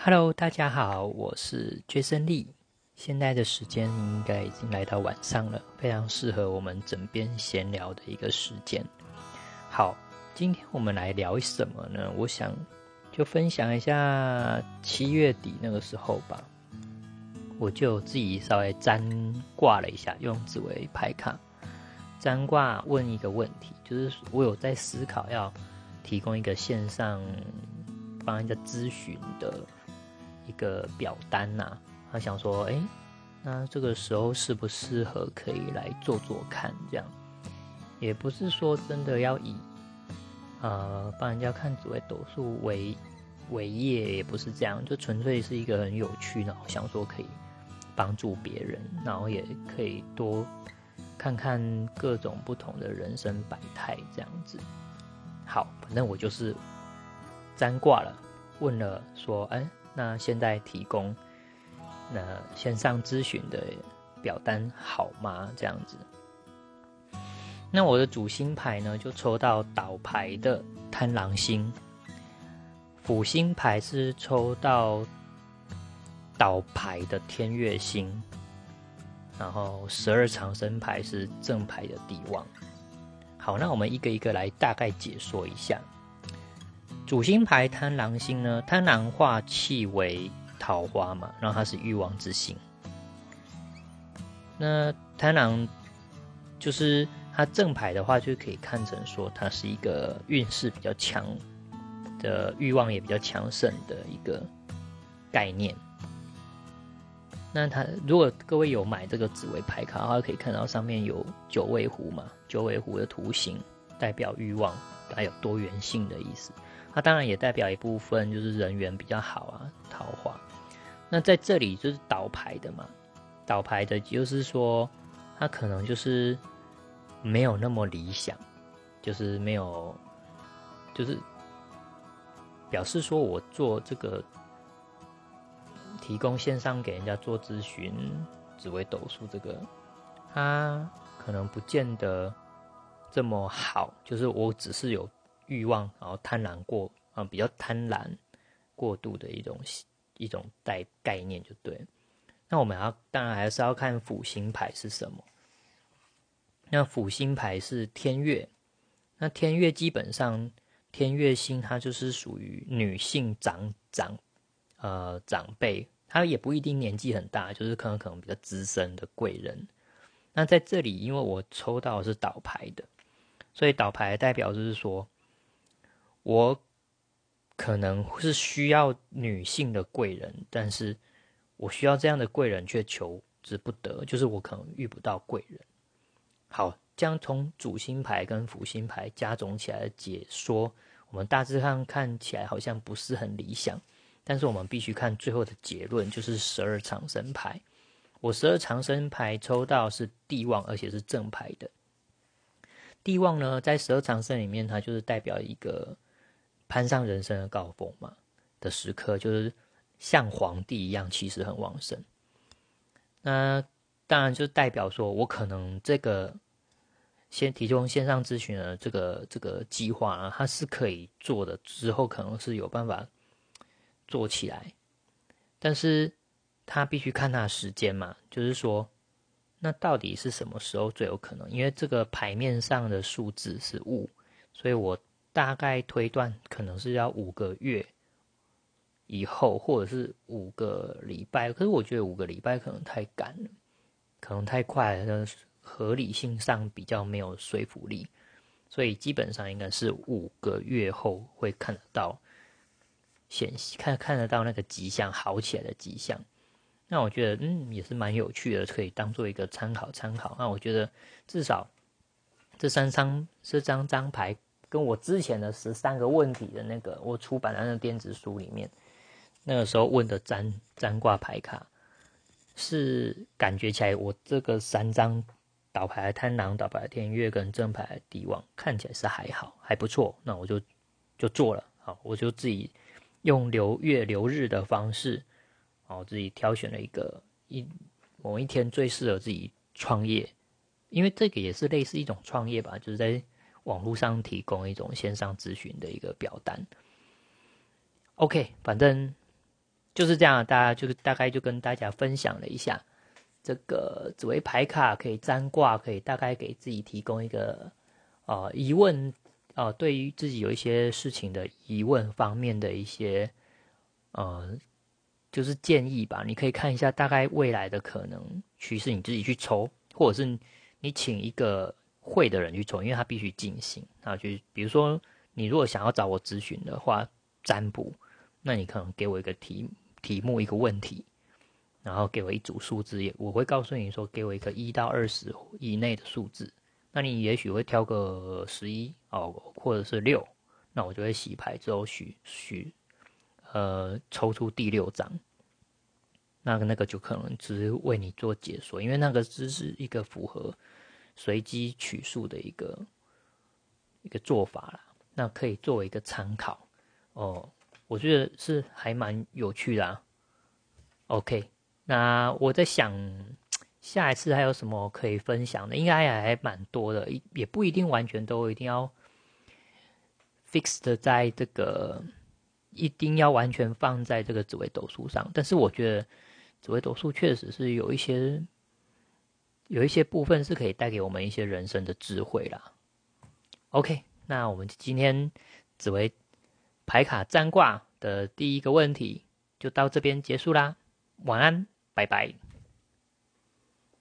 Hello，大家好，我是 Jason Lee。现在的时间应该已经来到晚上了，非常适合我们枕边闲聊的一个时间。好，今天我们来聊什么呢？我想就分享一下七月底那个时候吧，我就自己稍微占卦了一下，用紫薇牌卡占卦问一个问题，就是我有在思考要提供一个线上帮人家咨询的。一个表单呐，他想说，哎，那这个时候适不适合可以来做做看？这样，也不是说真的要以，呃，帮人家看紫微斗数为为业，也不是这样，就纯粹是一个很有趣，然后想说可以帮助别人，然后也可以多看看各种不同的人生百态这样子。好，反正我就是占卦了，问了说，哎。那现在提供那线上咨询的表单好吗？这样子，那我的主星牌呢，就抽到倒牌的贪狼星，辅星牌是抽到倒牌的天月星，然后十二长生牌是正牌的帝王。好，那我们一个一个来大概解说一下。主星牌贪狼星呢？贪狼化气为桃花嘛，然后它是欲望之星。那贪狼就是它正牌的话，就可以看成说它是一个运势比较强的欲望也比较强盛的一个概念。那它如果各位有买这个紫薇牌卡的话，可以看到上面有九尾狐嘛，九尾狐的图形代表欲望，还有多元性的意思。它当然也代表一部分，就是人缘比较好啊，桃花。那在这里就是倒牌的嘛，倒牌的就是说，他可能就是没有那么理想，就是没有，就是表示说我做这个提供线上给人家做咨询，紫微斗数这个，他可能不见得这么好，就是我只是有。欲望，然后贪婪过啊，比较贪婪过度的一种一种概概念就对。那我们要当然还是要看辅星牌是什么。那辅星牌是天月，那天月基本上天月星它就是属于女性长长呃长辈，她也不一定年纪很大，就是可能可能比较资深的贵人。那在这里，因为我抽到是倒牌的，所以倒牌代表就是说。我可能是需要女性的贵人，但是我需要这样的贵人却求之不得，就是我可能遇不到贵人。好，这样从主星牌跟辅星牌加总起来的解说，我们大致上看起来好像不是很理想，但是我们必须看最后的结论，就是十二长生牌。我十二长生牌抽到是帝王，而且是正牌的。帝王呢，在十二长生里面，它就是代表一个。攀上人生的高峰嘛的时刻，就是像皇帝一样，气势很旺盛。那当然就代表说，我可能这个先提供线上咨询的这个这个计划啊，它是可以做的，之后可能是有办法做起来。但是他必须看他时间嘛，就是说，那到底是什么时候最有可能？因为这个牌面上的数字是五，所以我。大概推断可能是要五个月以后，或者是五个礼拜。可是我觉得五个礼拜可能太赶了，可能太快了，合理性上比较没有说服力。所以基本上应该是五个月后会看得到显看看得到那个迹象好起来的迹象。那我觉得嗯也是蛮有趣的，可以当做一个参考参考。那我觉得至少这三张这张张牌。跟我之前的十三个问题的那个我出版的那个电子书里面，那个时候问的占占卦牌卡，是感觉起来我这个三张倒牌贪狼、倒牌天月跟正牌帝王看起来是还好还不错，那我就就做了，好，我就自己用流月流日的方式，哦，自己挑选了一个一某一天最适合自己创业，因为这个也是类似一种创业吧，就是在。网络上提供一种线上咨询的一个表单。OK，反正就是这样，大家就是大概就跟大家分享了一下这个紫微牌卡可以占卦，可以大概给自己提供一个呃疑问，呃，对于自己有一些事情的疑问方面的一些呃，就是建议吧。你可以看一下大概未来的可能趋势，你自己去抽，或者是你请一个会的人去抽，因为他必须进行。那就比如说你如果想要找我咨询的话，占卜，那你可能给我一个题。题目一个问题，然后给我一组数字，也我会告诉你说，给我一个一到二十以内的数字。那你也许会挑个十一哦，或者是六，那我就会洗牌之后许许呃抽出第六张，那个那个就可能只是为你做解说，因为那个只是一个符合随机取数的一个一个做法啦，那可以作为一个参考哦。我觉得是还蛮有趣的啊。OK，那我在想下一次还有什么可以分享的，应该还蛮多的，也不一定完全都一定要 fixed 在这个，一定要完全放在这个紫微斗数上。但是我觉得紫微斗数确实是有一些有一些部分是可以带给我们一些人生的智慧啦。OK，那我们今天紫薇。牌卡占卦的第一个问题就到这边结束啦，晚安，拜拜。